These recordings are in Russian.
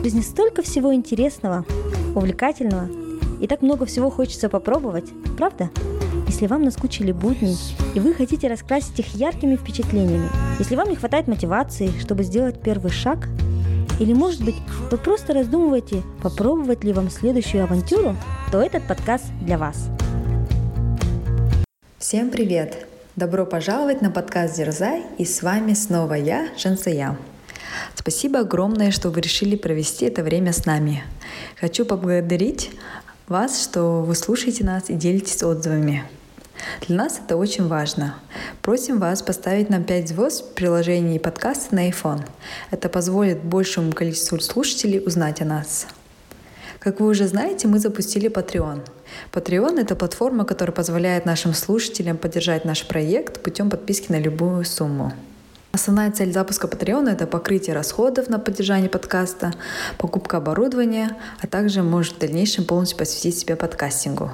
В жизни столько всего интересного, увлекательного, и так много всего хочется попробовать, правда? Если вам наскучили будни, и вы хотите раскрасить их яркими впечатлениями, если вам не хватает мотивации, чтобы сделать первый шаг, или, может быть, вы просто раздумываете, попробовать ли вам следующую авантюру, то этот подкаст для вас. Всем привет! Добро пожаловать на подкаст «Дерзай» и с вами снова я, Жансая. Спасибо огромное, что вы решили провести это время с нами. Хочу поблагодарить вас, что вы слушаете нас и делитесь отзывами. Для нас это очень важно. Просим вас поставить нам 5 звезд в приложении подкаста на iPhone. Это позволит большему количеству слушателей узнать о нас. Как вы уже знаете, мы запустили Patreon. Patreon — это платформа, которая позволяет нашим слушателям поддержать наш проект путем подписки на любую сумму. Основная цель запуска Patreon — это покрытие расходов на поддержание подкаста, покупка оборудования, а также может в дальнейшем полностью посвятить себя подкастингу.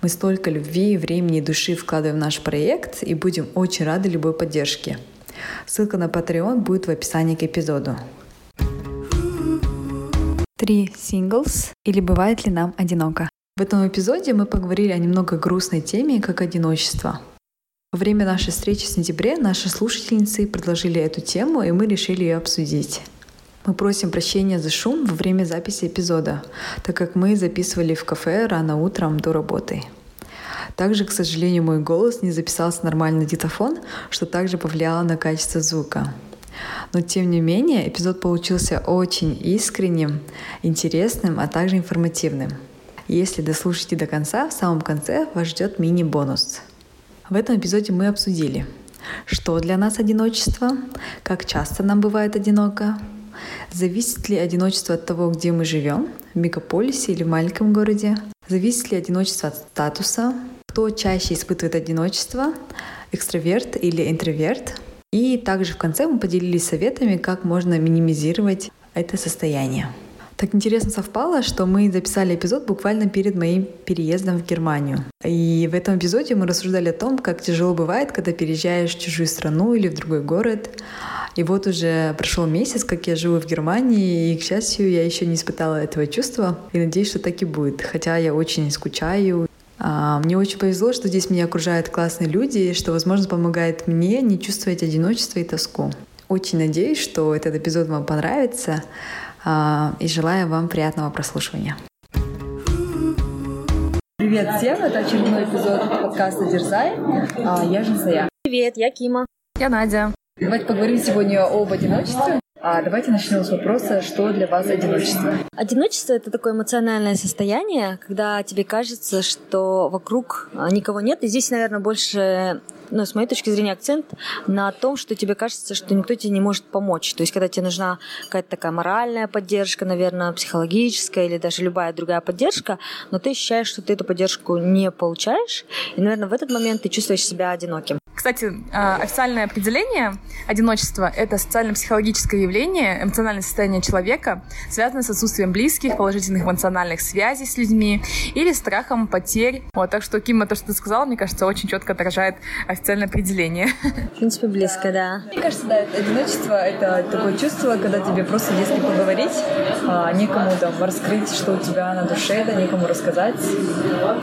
Мы столько любви, времени и души вкладываем в наш проект и будем очень рады любой поддержке. Ссылка на Patreon будет в описании к эпизоду. Три синглс или бывает ли нам одиноко? В этом эпизоде мы поговорили о немного грустной теме, как одиночество. Во время нашей встречи в сентябре наши слушательницы предложили эту тему, и мы решили ее обсудить. Мы просим прощения за шум во время записи эпизода, так как мы записывали в кафе рано утром до работы. Также, к сожалению, мой голос не записался нормально на диктофон, что также повлияло на качество звука. Но тем не менее, эпизод получился очень искренним, интересным, а также информативным. Если дослушаете до конца, в самом конце вас ждет мини-бонус. В этом эпизоде мы обсудили, что для нас одиночество, как часто нам бывает одиноко, Зависит ли одиночество от того, где мы живем, в мегаполисе или в маленьком городе? Зависит ли одиночество от статуса? Кто чаще испытывает одиночество, экстраверт или интроверт? И также в конце мы поделились советами, как можно минимизировать это состояние. Так интересно совпало, что мы записали эпизод буквально перед моим переездом в Германию. И в этом эпизоде мы рассуждали о том, как тяжело бывает, когда переезжаешь в чужую страну или в другой город, и вот уже прошел месяц, как я живу в Германии, и, к счастью, я еще не испытала этого чувства. И надеюсь, что так и будет. Хотя я очень скучаю. А, мне очень повезло, что здесь меня окружают классные люди, что, возможно, помогает мне не чувствовать одиночество и тоску. Очень надеюсь, что этот эпизод вам понравится. А, и желаю вам приятного прослушивания. Привет всем, это очередной эпизод подкаста «Дерзай». А, я Жансая. Привет, я Кима. Я Надя. Давайте поговорим сегодня об одиночестве. А давайте начнем с вопроса, что для вас одиночество? Одиночество — это такое эмоциональное состояние, когда тебе кажется, что вокруг а, никого нет. И здесь, наверное, больше ну, с моей точки зрения, акцент на том, что тебе кажется, что никто тебе не может помочь. То есть, когда тебе нужна какая-то такая моральная поддержка, наверное, психологическая или даже любая другая поддержка, но ты ощущаешь, что ты эту поддержку не получаешь, и, наверное, в этот момент ты чувствуешь себя одиноким. Кстати, а, официальное определение одиночества — это социально-психологическое явление, эмоциональное состояние человека, связанное с отсутствием близких, положительных эмоциональных связей с людьми или страхом потерь. Вот, так что, Кима, то, что ты сказала, мне кажется, очень четко отражает официальное определение. В принципе, близко, да. Мне кажется, да, одиночество — это такое чувство, когда тебе просто детски поговорить, а некому там раскрыть, что у тебя на душе, да, некому рассказать.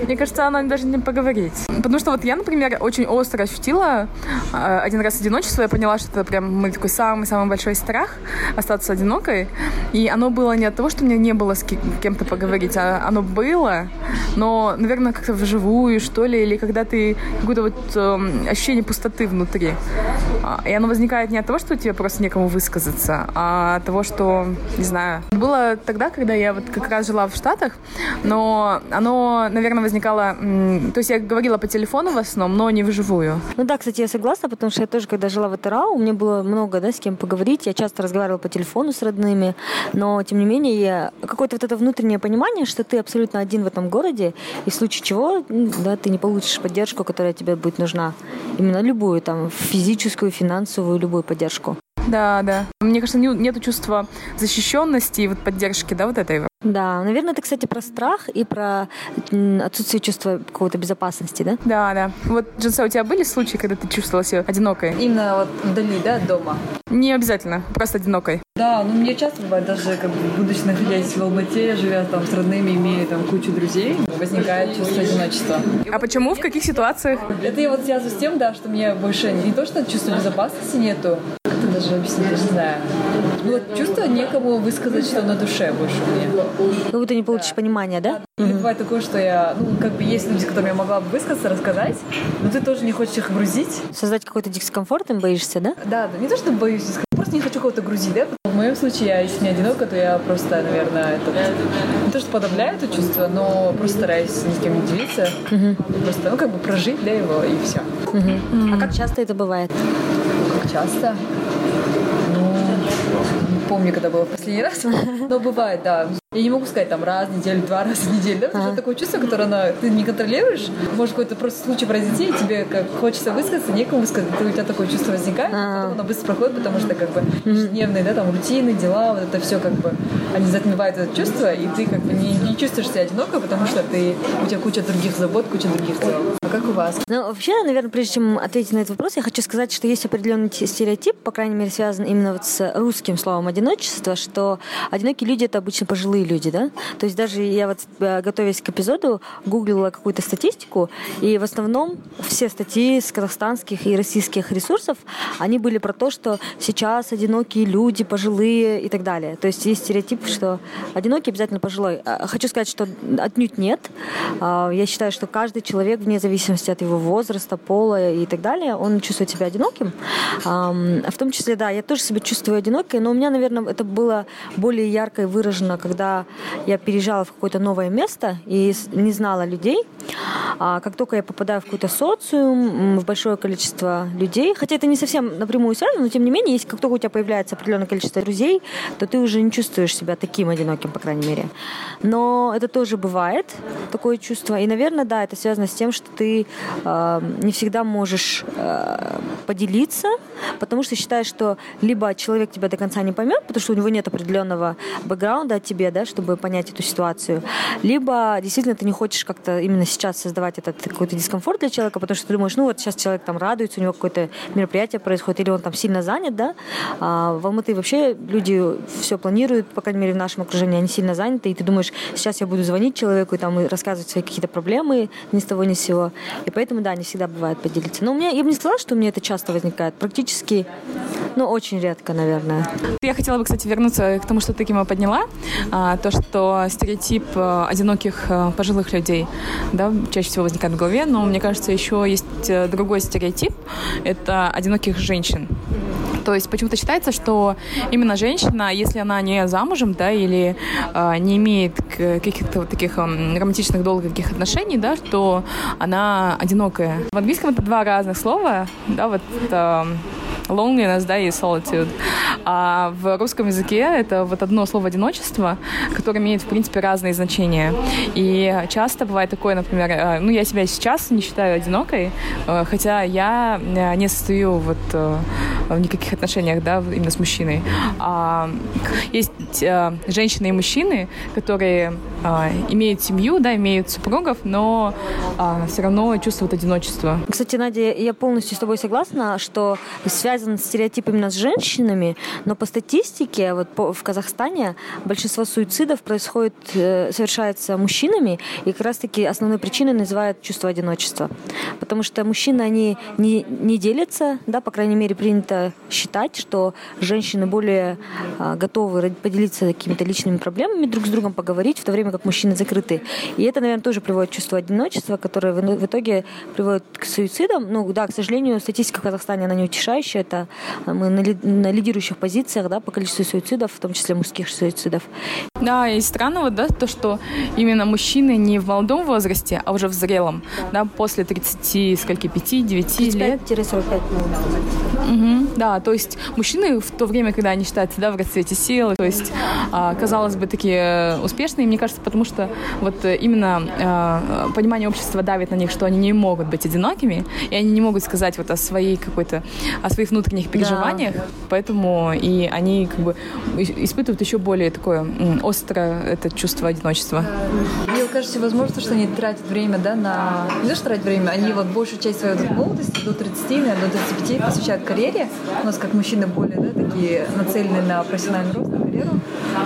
Мне кажется, она даже не поговорить. Потому что вот я, например, очень остро ощутила э, один раз одиночество, я поняла, что это прям мой такой самый-самый большой страх остаться одинокой. И оно было не от того, что мне не было с кем-то поговорить, а оно было, но, наверное, как-то вживую, что ли, или когда ты какое-то вот э, ощущение пустоты внутри. А, и оно возникает не от того, что тебе просто некому высказаться, а от того, что, не знаю, было тогда, когда я вот как раз жила в Штатах, но оно, наверное, возникало... То есть я говорила по телефону в основном, но не вживую. Ну да, кстати, я согласна, потому что я тоже, когда жила в ИТРАУ, у меня было много, да, с кем поговорить. Я часто разговаривала по телефону с родными, но, тем не менее, какое-то вот это внутреннее понимание, что ты абсолютно один в этом городе, и в случае чего, да, ты не получишь поддержку, которая тебе будет нужна. Именно любую, там, физическую, финансовую, любую поддержку. Да, да. Мне кажется, нету чувства защищенности и вот поддержки, да, вот этой Да, наверное, это, кстати, про страх и про отсутствие чувства какой-то безопасности, да? Да, да. Вот, Джинса, у тебя были случаи, когда ты чувствовала себя одинокой? Именно вот вдали, да, от дома? Не обязательно, просто одинокой. Да, ну мне часто бывает, даже как бы, будучи находясь в Алмате, живя там с родными, имея там кучу друзей, возникает чувство одиночества. А почему? В каких ситуациях? Это я вот связываю с тем, да, что мне больше не то, что чувства безопасности нету, как-то даже объяснить, не знаю. Ну вот чувство некому высказать, что на душе больше у меня. Ну, ты не получишь да. понимания, да? да. Или бывает такое, что я, ну, как бы есть люди, с которыми я могла бы высказаться, рассказать, но ты тоже не хочешь их грузить. Создать какой-то дискомфорт им боишься, да? Да, да. Не то, что боюсь, просто не хочу кого-то грузить, да? В моем случае, я, если не одинока, то я просто, наверное, этот, не то, что подавляю это чувство, но просто стараюсь ни с кем не делиться. Угу. Просто, ну, как бы прожить, да, его, и все. Угу. А как часто это бывает? Как часто? Помню, когда было в последний раз, но бывает, да. Я не могу сказать там раз в неделю, два раза в неделю, да, потому что такое чувство, которое она, ты не контролируешь. Может какой-то просто случай произойти, и тебе как хочется высказаться, некому высказать, ты, у тебя такое чувство возникает, а потом оно быстро проходит, потому что как бы ежедневные, да, там рутины, дела, вот это все как бы, они затмевают это чувство, и ты как бы не, не чувствуешь себя одиноко, потому что ты, у тебя куча других забот, куча других дел. А как у вас? Ну, вообще, наверное, прежде чем ответить на этот вопрос, я хочу сказать, что есть определенный стереотип, по крайней мере, связан именно вот с русским словом одиночество, что одинокие люди это обычно пожилые люди, да? То есть даже я вот э, готовясь к эпизоду гуглила какую-то статистику, и в основном все статьи с казахстанских и российских ресурсов, они были про то, что сейчас одинокие люди, пожилые и так далее. То есть есть стереотип, что одинокий обязательно пожилой. А, хочу сказать, что отнюдь нет. А, я считаю, что каждый человек, вне зависимости от его возраста, пола и так далее, он чувствует себя одиноким. В том числе, да, я тоже себя чувствую одинокой, но у меня, наверное, это было более ярко и выражено, когда я переезжала в какое-то новое место и не знала людей. А как только я попадаю в какой-то социум, в большое количество людей, хотя это не совсем напрямую связано, но тем не менее, если как только у тебя появляется определенное количество друзей, то ты уже не чувствуешь себя таким одиноким, по крайней мере. Но это тоже бывает, такое чувство. И, наверное, да, это связано с тем, что ты э, не всегда можешь э, поделиться, потому что считаешь, что либо человек тебя до конца не поймет, потому что у него нет определенного бэкграунда о тебе, да, чтобы понять эту ситуацию, либо действительно ты не хочешь как-то именно сейчас создавать этот какой-то дискомфорт для человека, потому что ты думаешь, ну вот сейчас человек там радуется, у него какое-то мероприятие происходит, или он там сильно занят, да. А в Алматы вообще люди все планируют, по крайней мере в нашем окружении, они сильно заняты, и ты думаешь, сейчас я буду звонить человеку и там рассказывать свои какие-то проблемы ни с того ни с сего. И поэтому, да, не всегда бывает поделиться. Но у меня, я бы не сказала, что у меня это часто возникает. Практически, ну, очень редко, наверное. Я хотела бы, кстати, вернуться к тому, что ты, Кима, подняла. А, то, что стереотип э, одиноких э, пожилых людей, да, чаще всего возникает в голове, но мне кажется, еще есть э, другой стереотип. Это одиноких женщин. То есть почему-то считается, что именно женщина, если она не замужем, да, или э, не имеет каких-то вот таких э, романтичных долгих отношений, да, то она одинокая. В английском это два разных слова, да, вот э, loneliness, да, и solitude. А в русском языке это вот одно слово одиночество, которое имеет, в принципе, разные значения. И часто бывает такое, например, э, ну, я себя сейчас не считаю одинокой, э, хотя я э, не состою вот в никаких отношениях, да, именно с мужчиной. А есть женщины и мужчины, которые имеют семью, да, имеют супругов, но все равно чувствуют одиночество. Кстати, Надя, я полностью с тобой согласна, что связан стереотип именно с женщинами, но по статистике вот по, в Казахстане большинство суицидов происходит, э, совершается мужчинами, и как раз-таки основной причиной называют чувство одиночества. Потому что мужчины, они не, не делятся, да, по крайней мере, принято считать, что женщины более э, готовы поделиться какими-то личными проблемами, друг с другом поговорить, в то время как мужчины закрыты. И это, наверное, тоже приводит к чувству одиночества, которое в, в итоге приводит к суицидам. Ну да, к сожалению, статистика в Казахстане, она не утешающая, это мы на, лидирующих позициях да, по количеству суицидов, в том числе мужских суицидов. Да, и странно вот, да, то, что именно мужчины не в молодом возрасте, а уже в зрелом, да, да после 30, скольки, 5, 9 лет. 35-45, угу, Да, то есть мужчины в то время, когда они считаются, да, в расцвете силы, то есть, а, казалось бы, такие успешные, мне кажется, потому что вот именно а, понимание общества давит на них, что они не могут быть одинокими, и они не могут сказать вот о своей какой-то, о своих внутренних переживаниях, да. поэтому и они как бы испытывают еще более такое острое это чувство одиночества. Мне кажется, возможно, что они тратят время, да, на... Не то, что тратят время, они вот большую часть своей молодости, до 30, наверное, до 35 посвящают карьере. У нас как мужчины более, да, такие нацелены на профессиональный рост, на карьеру.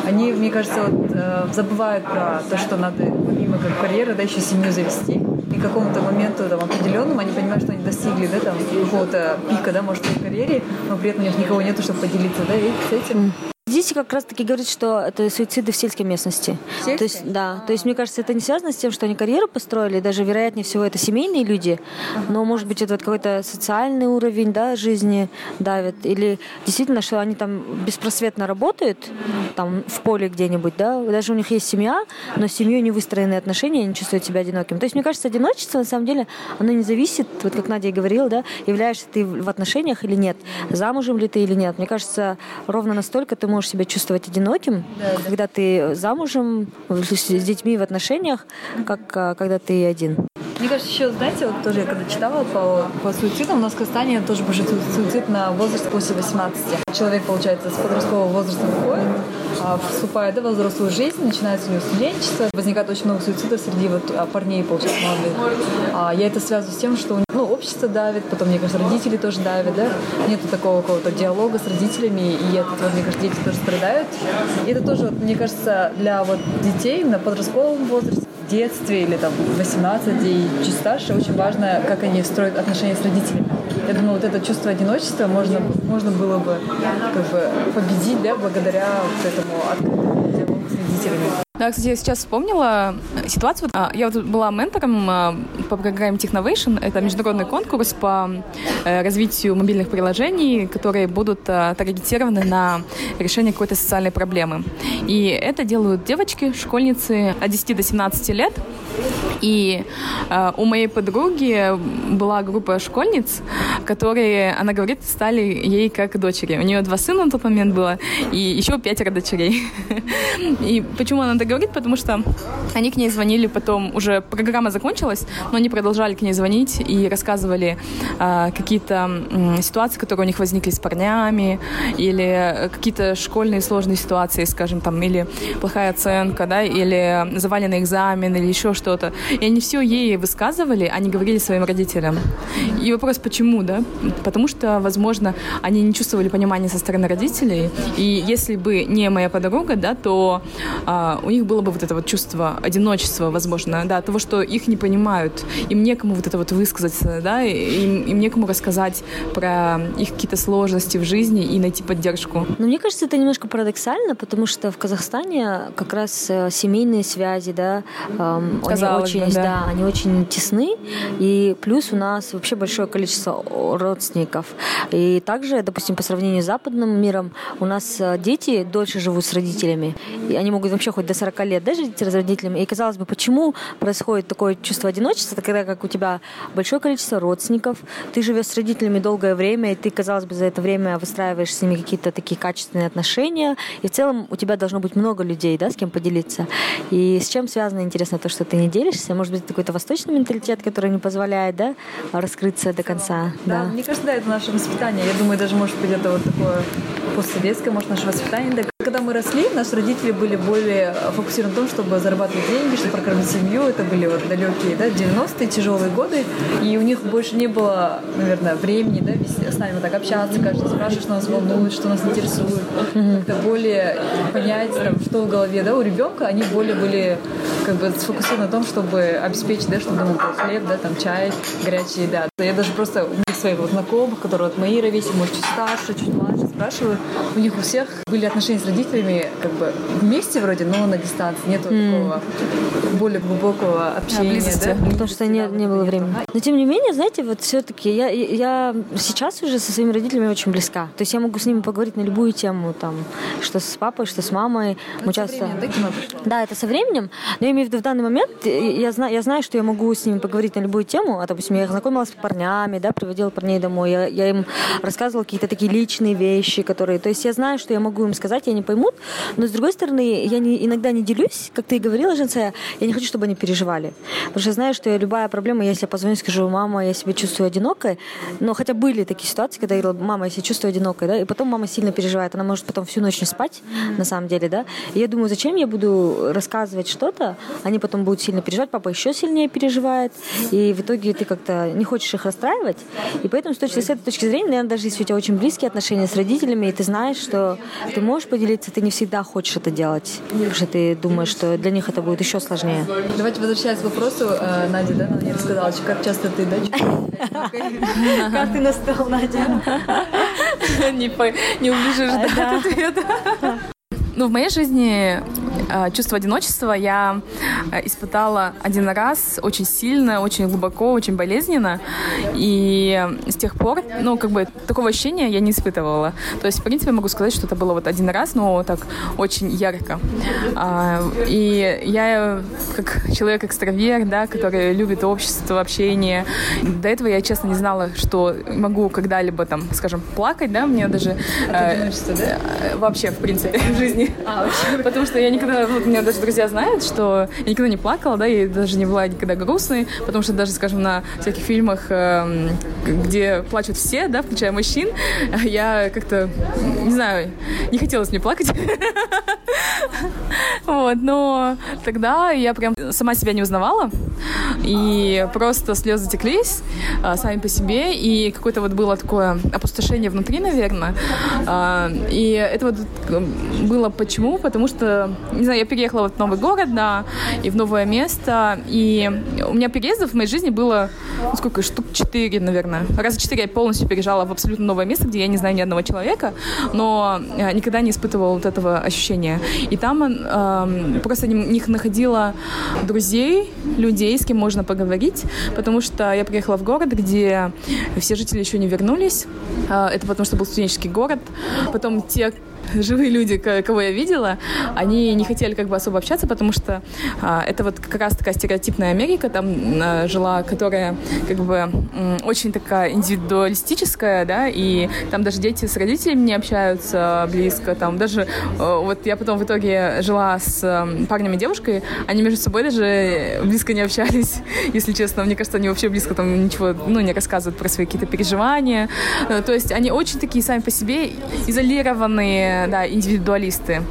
Они, мне кажется, вот, э, забывают про то, что надо, помимо как карьеры, да, еще семью завести. И к какому-то моменту там, определенному они понимают, что они достигли да, там, какого-то пика, да, может, в карьере, но при этом у них никого нету, чтобы поделиться да, и с этим. Здесь как раз-таки говорит, что это суициды в сельской местности. Сельской? То есть, да. А-а-а. То есть, мне кажется, это не связано с тем, что они карьеру построили, даже, вероятнее всего, это семейные люди, но, может быть, это вот какой-то социальный уровень да, жизни давит, или действительно, что они там беспросветно работают, там, в поле где-нибудь, да, даже у них есть семья, но с семьей не выстроены отношения, они чувствуют себя одиноким. То есть, мне кажется, одиночество, на самом деле, оно не зависит, вот как Надя и говорила, да, являешься ты в отношениях или нет, замужем ли ты или нет. Мне кажется, ровно настолько ты можешь себя чувствовать одиноким, да, когда да. ты замужем, с детьми в отношениях, как а, когда ты один. Мне кажется, еще, знаете, вот тоже я когда читала по, по суицидам, у нас в Казахстане тоже большой суицид на возраст после 18. Человек, получается, с подросткового возраста выходит, а, вступает да, в взрослую жизнь, начинается у него студенчество, возникает очень много суицидов среди вот а, парней, получается, молодых. А, я это связываю с тем, что ну, общество давит, потом, мне кажется, родители тоже давят, да, нету такого какого-то диалога с родителями, и это, вот, мне кажется, дети тоже страдают. И это тоже, вот, мне кажется, для вот детей на подростковом возрасте, детстве или там 18 и чуть старше очень важно, как они строят отношения с родителями. Я думаю, вот это чувство одиночества можно, можно было бы как бы победить, да, благодаря вот этому открытому диалогу с родителями. Да, кстати, я сейчас вспомнила ситуацию. А, я вот была ментором а, по программе Technovation. Это международный конкурс по э, развитию мобильных приложений, которые будут а, таргетированы на решение какой-то социальной проблемы. И это делают девочки, школьницы от 10 до 17 лет. И э, у моей подруги была группа школьниц, которые, она говорит, стали ей как дочери. У нее два сына на тот момент было, и еще пятеро дочерей. И почему она это говорит? Потому что они к ней звонили потом, уже программа закончилась, но они продолжали к ней звонить и рассказывали э, какие-то э, ситуации, которые у них возникли с парнями, или какие-то школьные сложные ситуации, скажем, там, или плохая оценка, да, или заваленный экзамен, или еще что-то. И они все ей высказывали, они говорили своим родителям. И вопрос, почему, да? Потому что, возможно, они не чувствовали понимания со стороны родителей. И если бы не моя подруга, да, то а, у них было бы вот это вот чувство одиночества, возможно, да, того, что их не понимают, им некому вот это вот высказаться, да, им, им некому рассказать про их какие-то сложности в жизни и найти поддержку. Но мне кажется, это немножко парадоксально, потому что в Казахстане как раз э, семейные связи, да, эм, они очень, бы, да. да, они очень тесны, и плюс у нас вообще большое количество родственников. И также, допустим, по сравнению с западным миром, у нас э, дети дольше живут с родителями, и они могут вообще хоть до 40 лет да, жить с родителями. И казалось бы, почему происходит такое чувство одиночества, когда как у тебя большое количество родственников, ты живешь с родителями долгое время, и ты, казалось бы, за это время выстраиваешь с ними какие-то такие качественные отношения, и в целом у тебя должно быть много людей, да, с кем поделиться. И с чем связано, интересно, то, что ты не делишься? Может быть, какой-то восточный менталитет, который не позволяет, да, раскрыться до конца? Да, да. мне кажется, да, это наше воспитание. Я думаю, даже, может быть, это вот такое постсоветское, может, наше воспитание. Да. Когда мы росли, наши родители были более фокусированы на том, чтобы зарабатывать деньги, чтобы прокормить семью. Это были вот далекие, да, 90-е, тяжелые годы. И у них больше не было, наверное, времени, да, с нами вот так общаться, каждый спрашивает, что нас волнует, что нас интересует. Как-то более понять, там, что в голове, да, у ребенка они более были как бы сфокусированы на том, чтобы обеспечить, да, чтобы дома был хлеб, да, там чай, горячая еда. Я даже просто у своих вот знакомых, которые вот мои ровесники, может, чуть старше, чуть младше, спрашиваю, у них у всех были отношения с родителями как бы вместе вроде, но на дистанции. Нету mm. такого более глубокого общения. Да, да? Потому что не, не было времени. Но тем не менее, знаете, вот все-таки я, я сейчас уже со своими родителями очень близка. То есть я могу с ними поговорить на любую тему, там, что с папой, что с мамой. Мы часто... Временем, да, да, это со временем. Но я имею в виду в данный момент, я знаю, я знаю, что я могу с ними поговорить на любую тему. А, допустим, я их знакомилась с парнями, да, приводила парней домой. Я, я им рассказывала какие-то такие личные вещи, которые... То есть я знаю, что я могу им сказать, и они поймут. Но, с другой стороны, я не, иногда не делюсь, как ты и говорила, Женция, я не хочу, чтобы они переживали. Потому что я знаю, что любая проблема, если я позвоню и скажу, мама, я себя чувствую одинокой, но хотя были такие ситуации, когда я говорила, мама, я себя чувствую одинокой, да, и потом мама сильно переживает, она может потом всю ночь не спать, mm-hmm. на самом деле, да, и я думаю, зачем я буду рассказывать что-то, они потом будут сильно переживать, папа еще сильнее переживает, и в итоге ты как-то не хочешь их расстраивать, и поэтому с, точки, с этой точки зрения, наверное, даже если у тебя очень близкие отношения с родителями, и ты знаешь, что ты можешь поделиться, ты не всегда хочешь это делать, потому что ты думаешь, что для них это будет еще сложнее. Давайте возвращаясь к вопросу, э, Надя, да, мне рассказала, как часто ты, да, Как ты настал, Надя? Не, убежишь, да, от ответа. Ну, в моей жизни чувство одиночества я э, испытала один раз очень сильно, очень глубоко, очень болезненно. И с тех пор, ну, как бы такого ощущения я не испытывала. То есть, в принципе, могу сказать, что это было вот один раз, но так очень ярко. А, и я, как человек-экстраверт, да, который любит общество, общение, до этого я, честно, не знала, что могу когда-либо там, скажем, плакать, да, мне даже... Э, да? Вообще, в принципе, в жизни жизни. А, вообще? Потому что я никогда, вот меня даже друзья знают, что я никогда не плакала, да, и даже не была никогда грустной, потому что даже, скажем, на всяких фильмах, э, где плачут все, да, включая мужчин, я как-то, не знаю, не хотелось мне плакать. Вот, но тогда я прям сама себя не узнавала, и просто слезы теклись а, сами по себе, и какое-то вот было такое опустошение внутри, наверное. А, и это вот было почему? Потому что, не знаю, я переехала вот в новый город, да, и в новое место, и у меня переездов в моей жизни было, ну, сколько, штук четыре, наверное. Раза четыре я полностью переезжала в абсолютно новое место, где я не знаю ни одного человека, но э, никогда не испытывала вот этого ощущения. И там э, просто не, не находила друзей, людей, с кем можно поговорить, потому что я приехала в город, где все жители еще не вернулись. Э, это потому что был студенческий город. Потом те, живые люди, кого я видела, они не хотели как бы особо общаться, потому что а, это вот как раз такая стереотипная Америка там а, жила, которая как бы очень такая индивидуалистическая, да, и там даже дети с родителями не общаются близко, там даже а, вот я потом в итоге жила с парнем и девушкой, они между собой даже близко не общались, если честно, мне кажется, они вообще близко там ничего, ну, не рассказывают про свои какие-то переживания, то есть они очень такие сами по себе изолированные, да, индивидуалисты.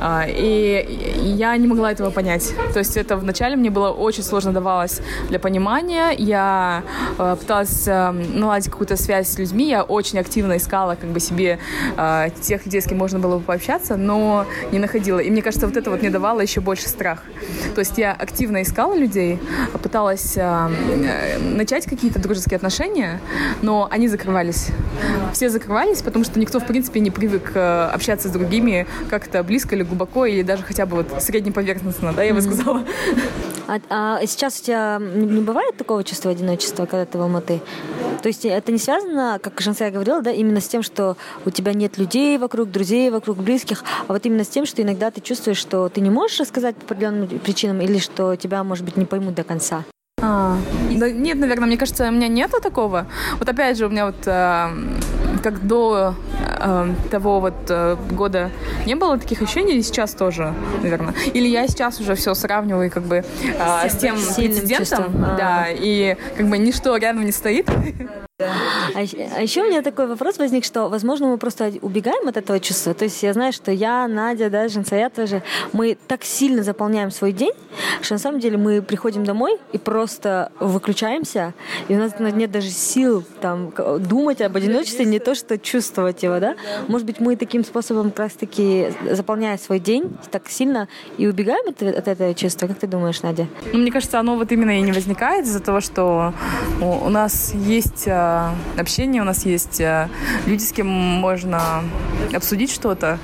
А, и я не могла этого понять. То есть это вначале мне было очень сложно давалось для понимания. Я а, пыталась а, наладить какую-то связь с людьми. Я очень активно искала как бы себе тех людей, с кем можно было бы пообщаться, но не находила. И мне кажется, вот это вот мне давало еще больше страх. То есть я активно искала людей, пыталась начать какие-то дружеские отношения, но они закрывались. Все закрывались, потому что никто, в принципе, не привык общаться с другими как-то близко или глубоко, или даже хотя бы вот среднеповерхностно, да, я бы сказала. А, а сейчас у тебя не бывает такого чувства одиночества, когда ты в Алматы? То есть это не связано, как Жансая говорила, да, именно с тем, что у тебя нет людей вокруг, друзей вокруг, близких, а вот именно с тем, что иногда ты чувствуешь, что ты не можешь рассказать по определенным причинам или что тебя, может быть, не поймут до конца. А, да, нет, наверное, мне кажется, у меня нету такого. Вот опять же, у меня вот э, как до э, того вот э, года не было таких ощущений, и сейчас тоже, наверное. Или я сейчас уже все сравниваю как бы э, с тем прецедентом, да, и как бы ничто рядом не стоит. А, а еще у меня такой вопрос возник, что, возможно, мы просто убегаем от этого чувства. То есть я знаю, что я, Надя, да, Жансая тоже, мы так сильно заполняем свой день, что на самом деле мы приходим домой и просто выключаемся, и у нас нет даже сил там думать об одиночестве, не то что чувствовать его, да. Может быть, мы таким способом как раз-таки заполняя свой день так сильно и убегаем от, от этого чувства. Как ты думаешь, Надя? Ну, мне кажется, оно вот именно и не возникает из-за того, что у нас есть а, общение, у нас есть э, люди, с кем можно обсудить что-то.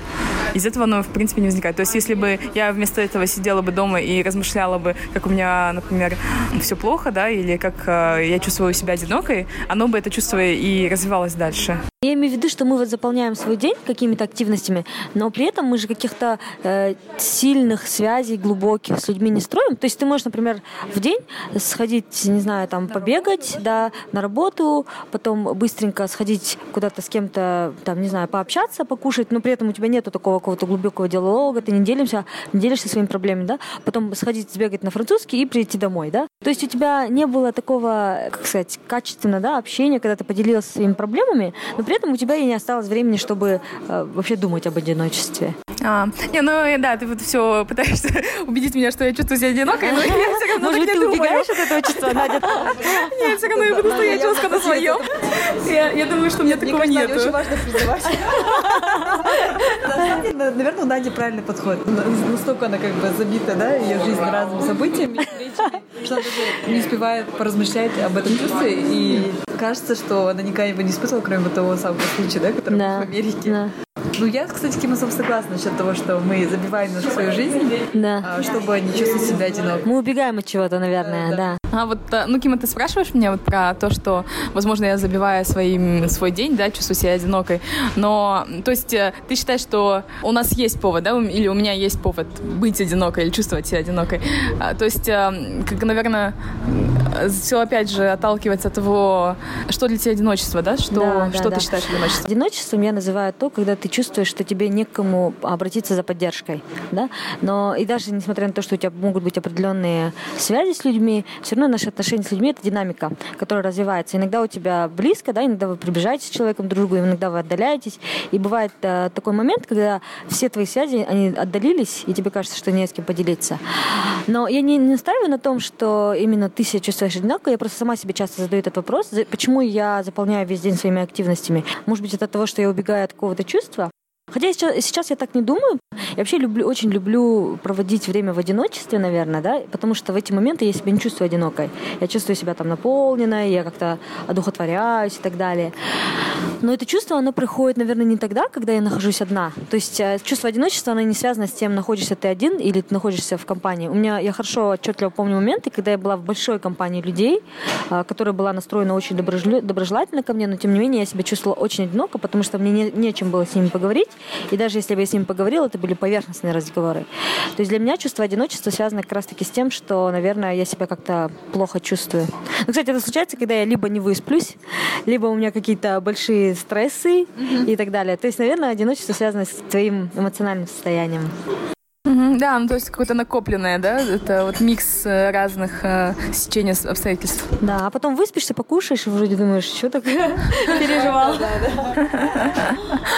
Из этого оно, в принципе, не возникает. То есть, если бы я вместо этого сидела бы дома и размышляла бы, как у меня, например, все плохо, да, или как я чувствую себя одинокой, оно бы это чувство и развивалось дальше. Я имею в виду, что мы вот заполняем свой день какими-то активностями, но при этом мы же каких-то э, сильных связей глубоких с людьми не строим. То есть ты можешь, например, в день сходить, не знаю, там побегать, да, на работу, потом быстренько сходить куда-то с кем-то, там, не знаю, пообщаться, покушать, но при этом у тебя нету такого какого-то глубокого диалога, ты не делишься, не делишься своими проблемами, да, потом сходить сбегать на французский и прийти домой, да. То есть у тебя не было такого, как сказать, качественного, да, общения, когда ты поделилась своими проблемами, но при этом у тебя и не осталось времени, чтобы э, вообще думать об одиночестве. А, не, ну да, ты вот все пытаешься убедить меня, что я чувствую себя одинокой, но я все равно Может быть, ты убегаешь от этого чувства, Надя? Нет, все равно я буду стоять жестко на своем. Я думаю, что у меня такого нет. очень важно признавать. Наверное, у Нади правильный подход. Настолько она как бы забита, да, ее жизнь разными событиями, что она даже не успевает поразмышлять об этом чувстве, и кажется, что она никогда его не испытывала, кроме того самого случая, да, который в Америке. Ну, я, кстати, Кимасом согласна насчет того, что мы забиваем нашу свою жизнь, да. А, чтобы не чувствовать себя одиноко. Мы убегаем от чего-то, наверное, да. да. А вот, э, ну, Кима, ты спрашиваешь меня вот про то, что, возможно, я забиваю своим, свой день, да, чувствую себя одинокой, но, то есть, э, ты считаешь, что у нас есть повод, да, или у меня есть повод быть одинокой или чувствовать себя одинокой. А, то есть, э, как, наверное, все опять же отталкивается от того, что для тебя одиночество, да, что, да, что да, ты да. считаешь одиночеством? Одиночеством я называю то, когда ты чувствуешь, что тебе некому обратиться за поддержкой, да, но и даже несмотря на то, что у тебя могут быть определенные связи с людьми, все равно наши отношения с людьми — это динамика, которая развивается. Иногда у тебя близко, да, иногда вы приближаетесь с человеком друг другу, иногда вы отдаляетесь. И бывает э, такой момент, когда все твои связи, они отдалились, и тебе кажется, что не с кем поделиться. Но я не, не настаиваю на том, что именно ты себя чувствуешь одиноко. Я просто сама себе часто задаю этот вопрос, почему я заполняю весь день своими активностями. Может быть, это от того, что я убегаю от какого-то чувства, Хотя сейчас, сейчас я так не думаю. Я вообще люблю, очень люблю проводить время в одиночестве, наверное, да, потому что в эти моменты я себя не чувствую одинокой. Я чувствую себя там наполненной, я как-то одухотворяюсь и так далее. Но это чувство, оно приходит, наверное, не тогда, когда я нахожусь одна. То есть э, чувство одиночества, оно не связано с тем, находишься ты один или ты находишься в компании. У меня, я хорошо отчетливо помню моменты, когда я была в большой компании людей, э, которая была настроена очень доброжелательно ко мне, но тем не менее я себя чувствовала очень одиноко, потому что мне не, не о чем было с ними поговорить. И даже если бы я с ними поговорила, это были поверхностные разговоры. То есть для меня чувство одиночества связано как раз-таки с тем, что, наверное, я себя как-то плохо чувствую. Ну, кстати, это случается, когда я либо не высплюсь, либо у меня какие-то большие стрессы mm-hmm. и так далее. То есть, наверное, одиночество связано с твоим эмоциональным состоянием. Да, ну то есть какое-то накопленное, да, это вот микс э, разных э, сечений обстоятельств. Да, а потом выспишься, покушаешь, и вроде думаешь, что такое переживал.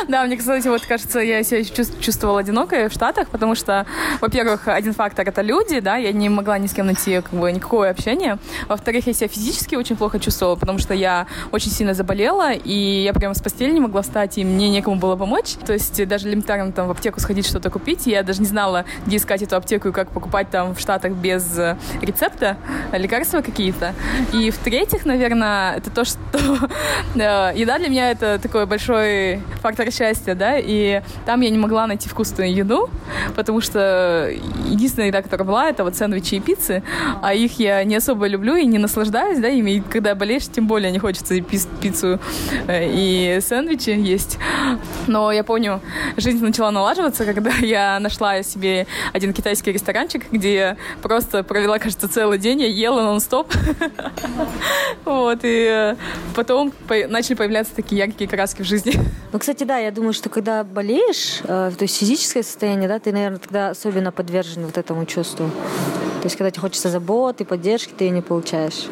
Да, мне, кстати, вот кажется, я себя чувствовала одинокой в Штатах, потому что, во-первых, один фактор — это люди, да, я не могла ни с кем найти как бы никакое общение. Во-вторых, я себя физически очень плохо чувствовала, потому что я очень сильно заболела, и я прямо с постели не могла встать, и мне некому было помочь. То есть даже элементарно там в аптеку сходить что-то купить, я даже не знала, знала, где искать эту аптеку и как покупать там в Штатах без э, рецепта лекарства какие-то. И в-третьих, наверное, это то, что э, еда для меня это такой большой фактор счастья, да, и там я не могла найти вкусную еду, потому что единственная еда, которая была, это вот сэндвичи и пиццы, а их я не особо люблю и не наслаждаюсь, да, ими, и когда болеешь, тем более не хочется и пиццу э, и сэндвичи есть. Но я помню, жизнь начала налаживаться, когда я нашла себе себе один китайский ресторанчик, где я просто провела, кажется, целый день, я ела нон-стоп. Вот, и э, потом начали появляться такие яркие краски в жизни. Ну, кстати, да, я думаю, что когда болеешь, э, то есть физическое состояние, да, ты, наверное, тогда особенно подвержен вот этому чувству. То есть, когда тебе хочется заботы, поддержки, ты ее не получаешь.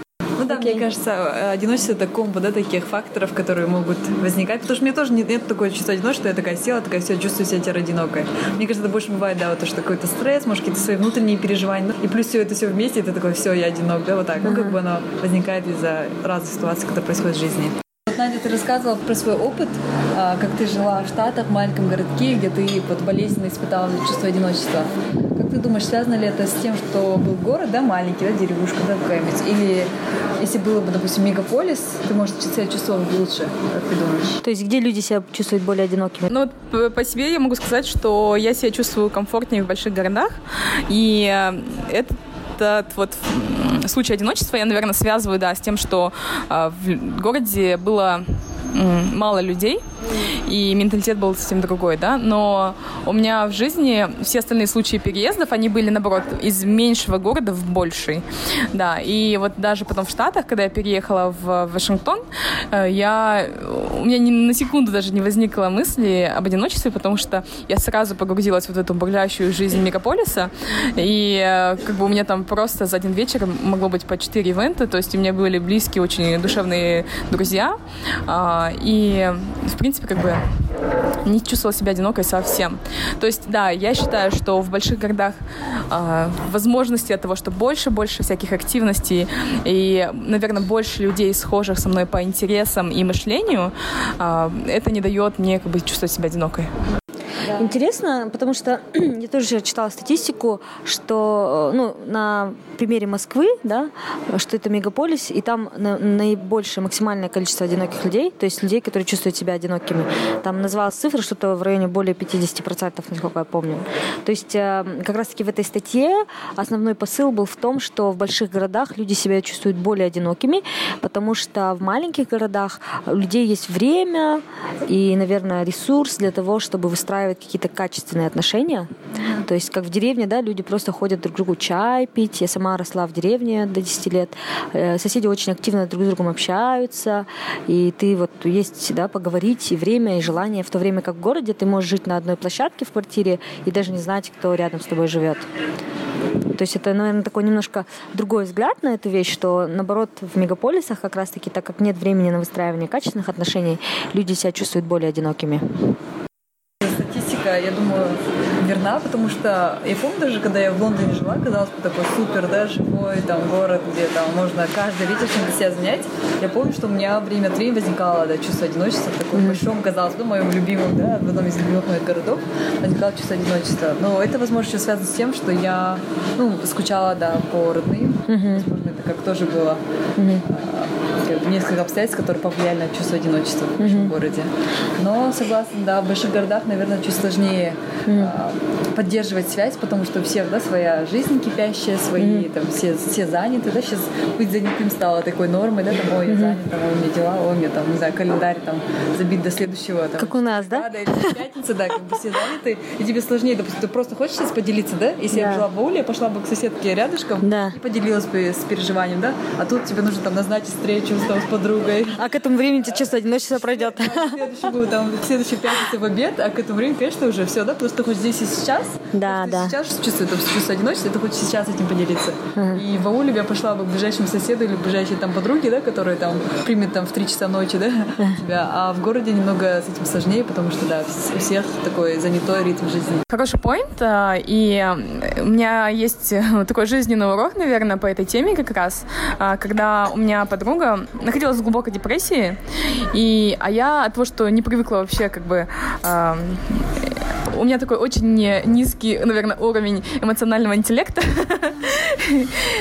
Да, мне кажется, одиночество это комбо, да, таких факторов, которые могут возникать. Потому что мне тоже нет, нет такое чувство одиночества, я такая села, такая все, чувствую себя теперь одинокой. Мне кажется, это больше бывает, да, вот то, что какой-то стресс, может, какие-то свои внутренние переживания. И плюс все это все вместе, и ты такой, все, я одинок, да, вот так. Uh-huh. Ну, как бы оно возникает из-за разных ситуаций, которые происходят в жизни. Надя, ты рассказывала про свой опыт, а, как ты жила в Штатах, в маленьком городке, где ты под болезненно испытала чувство одиночества. Как ты думаешь, связано ли это с тем, что был город, да, маленький, да, деревушка, да, какая-нибудь? Или если было бы, допустим, мегаполис, ты, может, себя чувствовал лучше, как ты думаешь? То есть где люди себя чувствуют более одинокими? Ну, вот по себе я могу сказать, что я себя чувствую комфортнее в больших городах, и э, это этот вот случай одиночества. Я, наверное, связываю, да, с тем, что э, в городе было мало людей, и менталитет был совсем другой, да, но у меня в жизни все остальные случаи переездов, они были, наоборот, из меньшего города в больший, да, и вот даже потом в Штатах, когда я переехала в Вашингтон, э, я, у меня ни на секунду даже не возникло мысли об одиночестве, потому что я сразу погрузилась в эту бурлящую жизнь мегаполиса, и э, как бы у меня там просто за один вечер могло быть по четыре ивента, то есть у меня были близкие, очень душевные друзья, а, и, в принципе, как бы не чувствовала себя одинокой совсем. То есть, да, я считаю, что в больших городах э, возможности от того, что больше-больше всяких активностей и, наверное, больше людей, схожих со мной по интересам и мышлению, э, это не дает мне как бы чувствовать себя одинокой. Интересно, потому что я тоже читала статистику, что э, ну, на примере Москвы, да, что это мегаполис, и там наибольшее максимальное количество одиноких людей, то есть людей, которые чувствуют себя одинокими. Там называлась цифра что-то в районе более 50%, насколько я помню. То есть э, как раз-таки в этой статье основной посыл был в том, что в больших городах люди себя чувствуют более одинокими, потому что в маленьких городах у людей есть время и, наверное, ресурс для того, чтобы выстраивать какие-то качественные отношения. То есть как в деревне, да, люди просто ходят друг к другу чай пить. Я сама росла в деревне до 10 лет. Э, соседи очень активно друг с другом общаются, и ты вот есть, да, поговорить, и время, и желание, в то время как в городе ты можешь жить на одной площадке в квартире и даже не знать, кто рядом с тобой живет. То есть это, наверное, такой немножко другой взгляд на эту вещь, что, наоборот, в мегаполисах как раз-таки, так как нет времени на выстраивание качественных отношений, люди себя чувствуют более одинокими. Статистика, я думаю, верна, потому что я помню даже, когда я в Лондоне жила, казалось бы, такой супер, да, живой там город, где там можно каждый вечер чем-то себя занять. Я помню, что у меня время от времени возникало да, чувство одиночества в таком mm-hmm. большом, казалось бы, моем любимом, да, в одном из любимых моих городов возникало чувство одиночества. Но это, возможно, еще связано с тем, что я, ну, скучала, да, по родным. Mm-hmm. Возможно, это как тоже было. Mm-hmm несколько обстоятельств, которые повлияли на чувство одиночества в большом mm-hmm. городе. Но, согласна, да, в больших городах, наверное, чуть сложнее mm-hmm. поддерживать связь, потому что у всех, да, своя жизнь кипящая, свои, mm-hmm. там, все, все заняты, да, сейчас быть занятым стало такой нормой, да, там, ой, mm-hmm. занят, там, ой, у меня дела, ой, у меня там, не знаю, календарь там забит до следующего. Там, как у нас, да? Да, или пятница, да, как бы все заняты, и тебе сложнее, допустим, ты просто хочешь сейчас поделиться, да, если я жила в ауле, я пошла бы к соседке рядышком и поделилась бы с переживанием, да, а тут тебе нужно там назначить встречу там, с подругой. А к этому времени тебе чувство одиночества пройдет. Следующий, там, следующий пятница в обед, а к этому времени, конечно, уже все, да, потому что ты хочешь здесь и сейчас. Да, да. сейчас чувствуешь чувство одиночества, ты хочешь сейчас этим поделиться. И в ауле я пошла бы к ближайшему соседу или к ближайшей там подруге, да, которая там примет там в 3 часа ночи, да, тебя. А в городе немного с этим сложнее, потому что, да, у всех такой занятой ритм жизни. Хороший поинт, а, и у меня есть такой жизненный урок, наверное, по этой теме как раз, а, когда у меня подруга находилась в глубокой депрессии, и, а я от того, что не привыкла вообще как бы у меня такой очень низкий, наверное, уровень эмоционального интеллекта.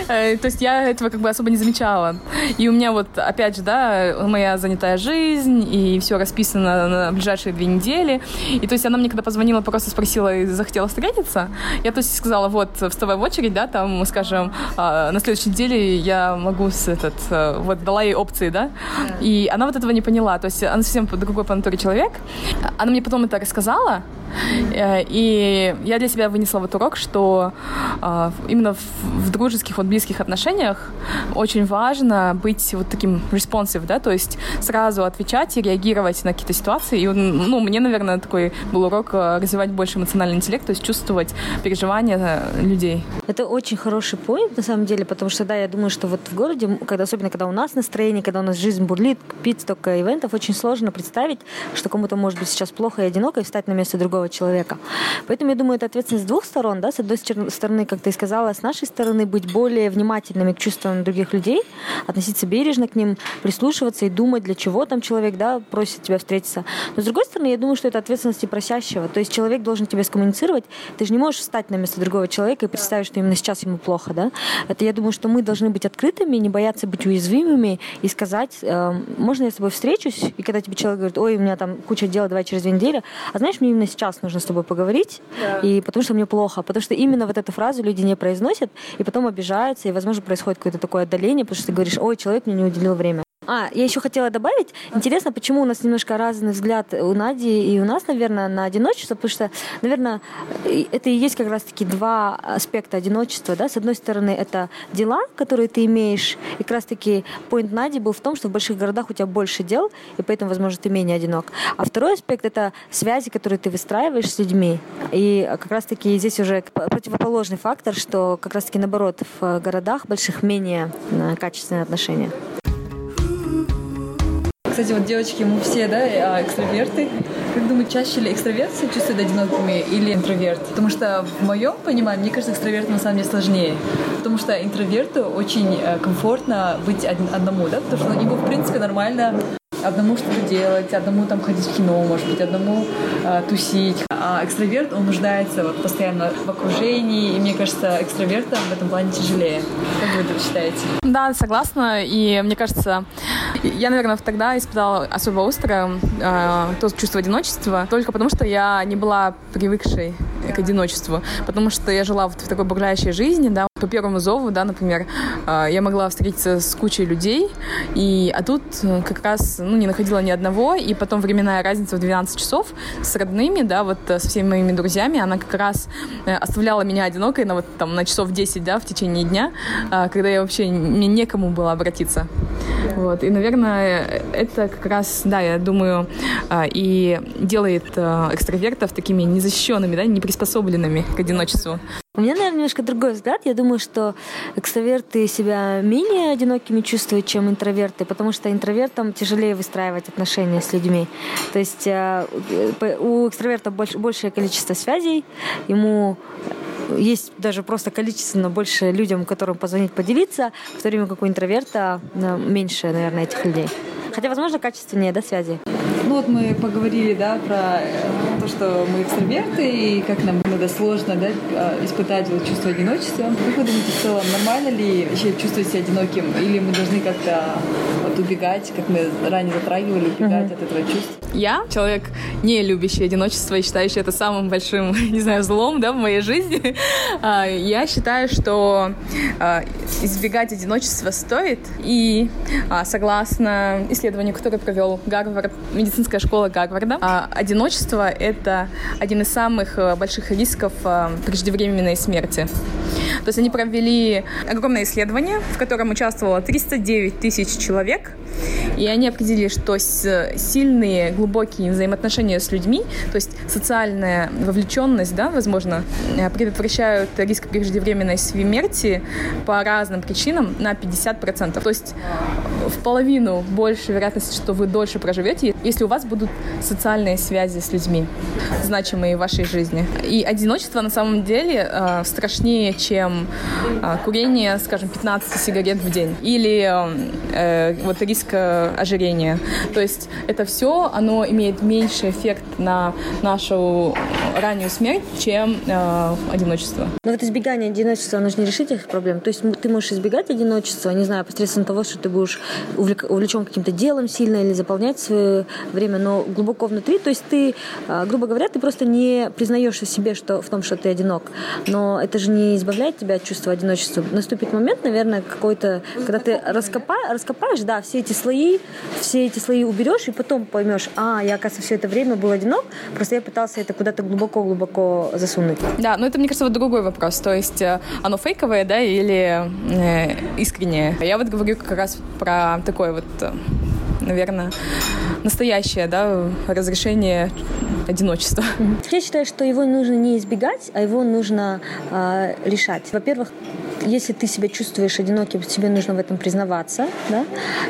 Э, то есть я этого как бы особо не замечала. И у меня вот, опять же, да, моя занятая жизнь, и все расписано на ближайшие две недели. И то есть она мне когда позвонила, просто спросила и захотела встретиться, я то есть сказала, вот, вставай в очередь, да, там, скажем, а, на следующей неделе я могу с этот, э, вот, дала ей опции, да, и она вот этого не поняла, то есть она совсем другой по натуре человек. Она мне потом это рассказала, и я для себя вынесла вот урок, что а, именно в дружеских, вот близких отношениях очень важно быть вот таким responsive, да, то есть сразу отвечать и реагировать на какие-то ситуации. И, ну, мне, наверное, такой был урок э, развивать больше эмоциональный интеллект, то есть чувствовать переживания э, людей. Это очень хороший поинт, на самом деле, потому что, да, я думаю, что вот в городе, когда, особенно когда у нас настроение, когда у нас жизнь бурлит, кипит столько ивентов, очень сложно представить, что кому-то может быть сейчас плохо и одиноко, и встать на место другого другого человека. Поэтому я думаю, это ответственность с двух сторон. Да? С одной стороны, как ты сказала, с нашей стороны быть более внимательными к чувствам других людей, относиться бережно к ним, прислушиваться и думать, для чего там человек да, просит тебя встретиться. Но с другой стороны, я думаю, что это ответственность и просящего. То есть человек должен тебе скоммуницировать. Ты же не можешь встать на место другого человека и представить, что именно сейчас ему плохо. Да? Это я думаю, что мы должны быть открытыми, не бояться быть уязвимыми и сказать, э, можно я с тобой встречусь? И когда тебе человек говорит, ой, у меня там куча дел, давай через две недели. А знаешь, мне именно сейчас нужно с тобой поговорить, да. и потому что мне плохо. Потому что именно вот эту фразу люди не произносят, и потом обижаются, и, возможно, происходит какое-то такое отдаление, потому что ты говоришь, ой, человек мне не уделил время. А, я еще хотела добавить, интересно, почему у нас немножко разный взгляд у Нади и у нас, наверное, на одиночество, потому что, наверное, это и есть как раз-таки два аспекта одиночества, да, с одной стороны, это дела, которые ты имеешь, и как раз-таки поинт Нади был в том, что в больших городах у тебя больше дел, и поэтому, возможно, ты менее одинок. А второй аспект — это связи, которые ты выстраиваешь с людьми, и как раз-таки здесь уже противоположный фактор, что как раз-таки наоборот, в городах больших менее э, качественные отношения. Кстати, вот девочки, мы все, да, а, экстраверты. Как думаете, чаще ли экстраверты чувствуют одинокими или интроверт? Потому что в моем понимании, мне кажется, экстраверт на самом деле сложнее. Потому что интроверту очень э, комфортно быть одному, да, потому что ему, в принципе, нормально одному что-то делать, одному там ходить в кино, может быть, одному э, тусить. А экстраверт, он нуждается вот постоянно в окружении, и мне кажется, экстравертам в этом плане тяжелее. Как вы это считаете? Да, согласна, и мне кажется, я, наверное, тогда испытала особо острое э, то чувство одиночества, только потому что я не была привыкшей к одиночеству, потому что я жила вот в такой бурлящей жизни, да, по первому зову, да, например, э, я могла встретиться с кучей людей, и, а тут как раз, ну, не находила ни одного, и потом временная разница в 12 часов с родными, да, вот э, со всеми моими друзьями, она как раз э, оставляла меня одинокой на вот там на часов 10, да, в течение дня, э, когда я вообще, мне некому было обратиться. Вот, и, наверное, это как раз, да, я думаю, и делает экстравертов такими незащищенными, да, неприспособленными к одиночеству. У меня, наверное, немножко другой взгляд. Я думаю, что экстраверты себя менее одинокими чувствуют, чем интроверты, потому что интровертам тяжелее выстраивать отношения с людьми. То есть э, у экстраверта больш, большее количество связей, ему есть даже просто количественно больше людям, которым позвонить, поделиться, в то время как у интроверта э, меньше, наверное, этих людей. Хотя, возможно, качественнее, да, связи. Ну вот мы поговорили, да, про то, что мы экстраверты и как нам иногда сложно, да, а, испытать вот чувство одиночества. Как вы думаете, в целом, нормально ли вообще чувствовать себя одиноким? Или мы должны как-то вот убегать, как мы ранее затрагивали, убегать mm-hmm. от этого чувства? Я человек, не любящий одиночество и считающий это самым большим, не знаю, злом, да, в моей жизни. А, я считаю, что а, избегать одиночества стоит. И согласно исследованию, которое провел Гарвард медицинская школа Гарварда. А одиночество — это один из самых э, больших рисков э, преждевременной смерти. То есть они провели огромное исследование, в котором участвовало 309 тысяч человек, и они определили, что сильные, глубокие взаимоотношения с людьми, то есть социальная вовлеченность, да, возможно, э, предотвращают риск преждевременной смерти по разным причинам на 50%. То есть в половину больше вероятности, что вы дольше проживете, если у вас будут социальные связи с людьми, значимые в вашей жизни. И одиночество на самом деле э, страшнее, чем э, курение, скажем, 15 сигарет в день или э, вот риск э, ожирения. То есть это все, оно имеет меньший эффект на нашу раннюю смерть, чем э, одиночество. Но вот избегание одиночества, оно же не решит этих проблем. То есть ты можешь избегать одиночества, не знаю, посредством того, что ты будешь увлечен каким-то делом сильно или заполнять свое время, но глубоко внутри, то есть ты, а, грубо говоря, ты просто не признаешь в себе что, в том, что ты одинок. Но это же не избавляет тебя от чувства одиночества. Наступит момент, наверное, какой-то, когда ты раскопа, раскопаешь, да, все эти слои, все эти слои уберешь, и потом поймешь, а, я, оказывается, все это время был одинок, просто я пытался это куда-то глубоко-глубоко засунуть. Да, но это, мне кажется, вот другой вопрос. То есть э, оно фейковое, да, или э, искреннее. Я вот говорю как раз про такое вот, э, наверное, настоящее, да, разрешение одиночество. Я считаю, что его нужно не избегать, а его нужно э, решать. Во-первых, если ты себя чувствуешь одиноким, тебе нужно в этом признаваться, да,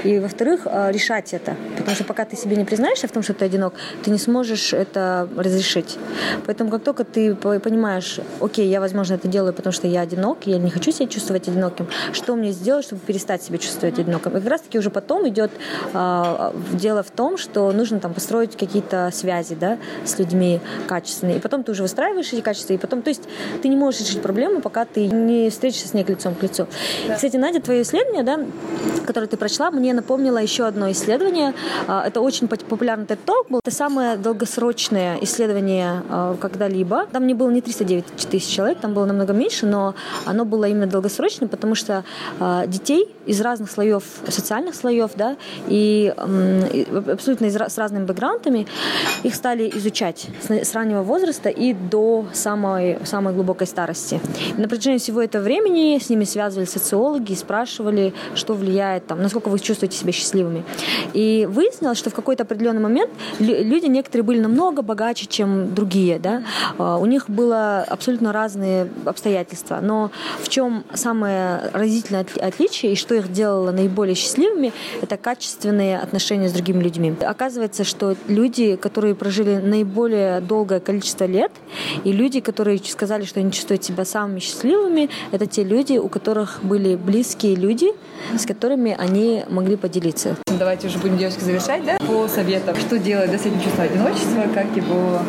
и во-вторых, решать это, потому что пока ты себе не признаешься в том, что ты одинок, ты не сможешь это разрешить. Поэтому как только ты понимаешь, окей, я, возможно, это делаю, потому что я одинок, я не хочу себя чувствовать одиноким, что мне сделать, чтобы перестать себя чувствовать одиноким? И как раз-таки уже потом идет э, дело в том, что нужно там построить какие-то связи, да, с людьми качественные, и потом ты уже выстраиваешь эти качества, и потом, то есть ты не можешь решить проблему, пока ты не встретишься с ней лицом к лицу. Да. Кстати, Надя, твое исследование, да, которое ты прочла, мне напомнило еще одно исследование. А, это очень популярный TED Talk был. Это самое долгосрочное исследование а, когда-либо. Там не было не 309 тысяч человек, там было намного меньше, но оно было именно долгосрочным, потому что а, детей из разных слоев, социальных слоев, да, и абсолютно с разными бэкграундами, их стали изучать с раннего возраста и до самой, самой глубокой старости. И на протяжении всего этого времени с ними связывали социологи спрашивали, что влияет, там, насколько вы чувствуете себя счастливыми. И выяснилось, что в какой-то определенный момент люди некоторые были намного богаче, чем другие. Да? А, у них было абсолютно разные обстоятельства. Но в чем самое разительное отличие и что их делало наиболее счастливыми, это качественные отношения с другими людьми. Оказывается, что люди, которые прожили наиболее долгое количество лет, и люди, которые сказали, что они чувствуют себя самыми счастливыми, это те люди, у которых были близкие люди, с которыми они могли поделиться. Давайте уже будем, девочки, завершать, да? По советам, что делать с этим чувством одиночества, как его,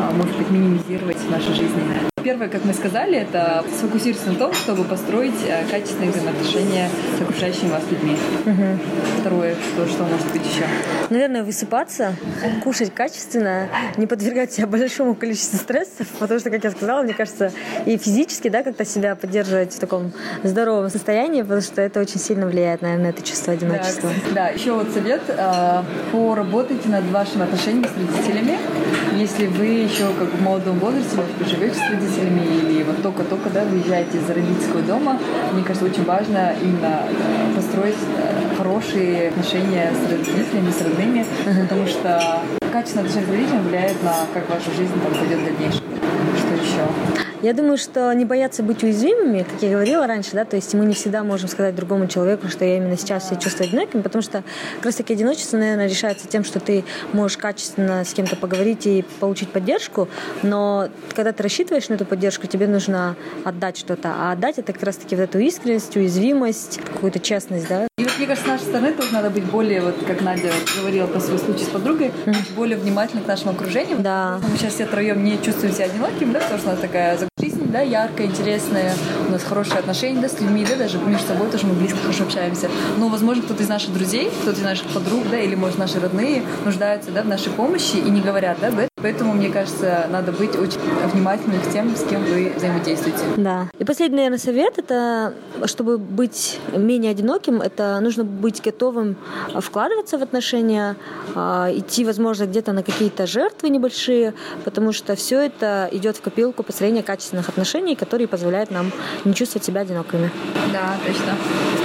а, может быть, минимизировать в нашей жизни. Первое, как мы сказали, это сфокусироваться на том, чтобы построить э, качественные взаимоотношения с окружающими вас людьми. Угу. Второе, что, что может быть еще? Наверное, высыпаться, кушать качественно, не подвергать себя большому количеству стрессов, потому что, как я сказала, мне кажется, и физически, да, как-то себя поддерживать в таком здоровом состоянии, потому что это очень сильно влияет, наверное, на это чувство одиночества. Да, да. еще вот совет, э, поработайте над вашими отношениями с родителями. Если вы еще как в молодом возрасте, может быть, живете с родителями, родителями или вот только-только да, выезжаете из родительского дома, мне кажется, очень важно именно э, построить э, хорошие отношения с родителями, с родными, потому что качественное отношение с родителями влияет на как вашу жизнь там пойдет в дальнейшем. Что еще? Я думаю, что не бояться быть уязвимыми, как я говорила раньше, да, то есть мы не всегда можем сказать другому человеку, что я именно сейчас себя чувствую одиноким, потому что как раз таки одиночество, наверное, решается тем, что ты можешь качественно с кем-то поговорить и получить поддержку, но когда ты рассчитываешь на эту поддержку, тебе нужно отдать что-то, а отдать это как раз таки вот эту искренность, уязвимость, какую-то честность, да. И вот мне кажется, с нашей стороны тоже надо быть более, вот как Надя говорила про свой случай с подругой, mm-hmm. более внимательны к нашему окружению. Да. Мы сейчас все троем не чувствуем себя одинокими, да, потому что у нас такая жизнь, да, яркая, интересная, у нас хорошие отношения, да, с людьми, да, даже между собой тоже мы близко хорошо общаемся. Но, возможно, кто-то из наших друзей, кто-то из наших подруг, да, или, может, наши родные нуждаются, да, в нашей помощи и не говорят, да, об этом. Поэтому, мне кажется, надо быть очень внимательным к тем, с кем вы взаимодействуете. Да. И последний, наверное, совет, это, чтобы быть менее одиноким, это нужно быть готовым вкладываться в отношения, а, идти, возможно, где-то на какие-то жертвы небольшие, потому что все это идет в копилку построения качественных отношений, которые позволяют нам не чувствовать себя одинокими. Да, точно.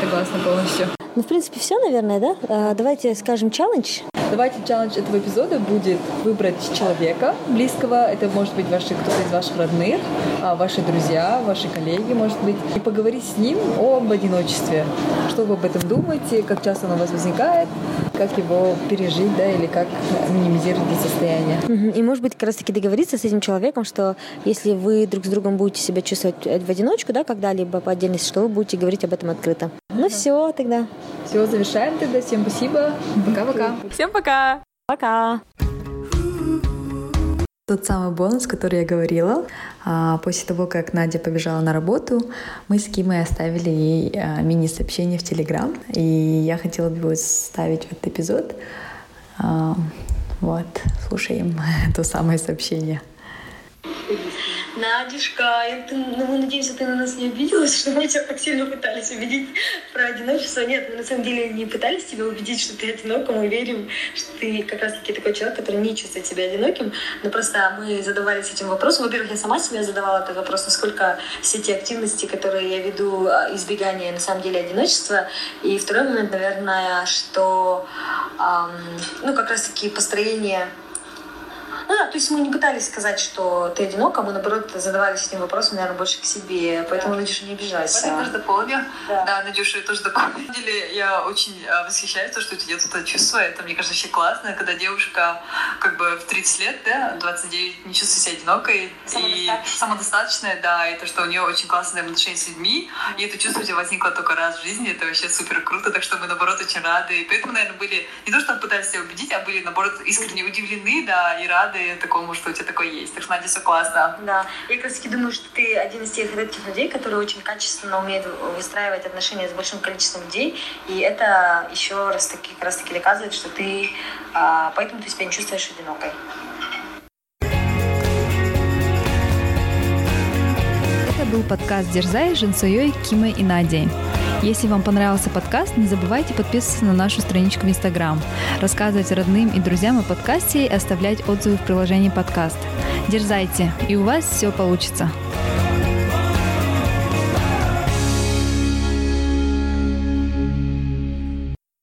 Согласна полностью. Ну, в принципе, все, наверное, да? А, давайте скажем челлендж. Давайте челлендж этого эпизода будет выбрать человека близкого. Это может быть ваши, кто-то из ваших родных, а, ваши друзья, ваши коллеги, может быть. И поговорить с ним об одиночестве. Что вы об этом думаете, как часто оно у вас возникает, как его пережить, да, или как минимизировать это состояние. И, может быть, как раз-таки договориться с этим человеком, что если вы друг с другом будете себя чувствовать в одиночку, да, когда-либо по отдельности, что вы будете говорить об этом открыто. Ну все тогда. Все, завершаем тогда. Всем спасибо. Пока-пока. Всем пока. Пока. Тот самый бонус, который я говорила, а, после того, как Надя побежала на работу, мы с Кимой оставили ей а, мини-сообщение в Телеграм, и я хотела бы ставить этот эпизод. А, вот, слушаем то самое сообщение. Надюшка, ты, ну, мы надеемся, ты на нас не обиделась, что мы тебя так сильно пытались убедить про одиночество. Нет, мы на самом деле не пытались тебя убедить, что ты одинок, мы верим, что ты как раз-таки такой человек, который не чувствует себя одиноким. Но просто мы задавались этим вопросом. Во-первых, я сама себе задавала этот вопрос, насколько все те активности, которые я веду, а, избегание на самом деле одиночества. И второй момент, наверное, что, эм, ну, как раз-таки построение Ну да, то есть мы не пытались сказать, что ты одинока, мы наоборот задавались этим вопросом, наверное, больше к себе. Поэтому, да. Надюша, не обижайся. Я тоже дополню. Да, да Надюша, я тоже дополню. На деле, я очень э, восхищаюсь, то, что у тебя тут это чувство. Это, мне кажется, вообще классно, когда девушка как бы в 30 лет, да, 29, не чувствует себя одинокой. И самодостаточная, да, и то, что у нее очень классные отношения с людьми. И это чувство у тебя возникло только раз в жизни. Это вообще супер круто. Так что мы, наоборот, очень рады. И поэтому, наверное, были не то, что пытались тебя убедить, а были, наоборот, искренне удивлены, да, и рады такому, что у тебя такое есть. Так что, Надя, все классно. Да. Я как раз таки думаю, что ты один из тех редких людей, которые очень качественно умеют выстраивать отношения с большим количеством людей. И это еще раз таки, как раз таки доказывает, что ты... А, поэтому ты себя не чувствуешь одинокой. Это был подкаст «Дерзай» с Жансуей, Кимой и Надей. Если вам понравился подкаст, не забывайте подписываться на нашу страничку в Инстаграм, рассказывать родным и друзьям о подкасте и оставлять отзывы в приложении подкаст. Дерзайте, и у вас все получится.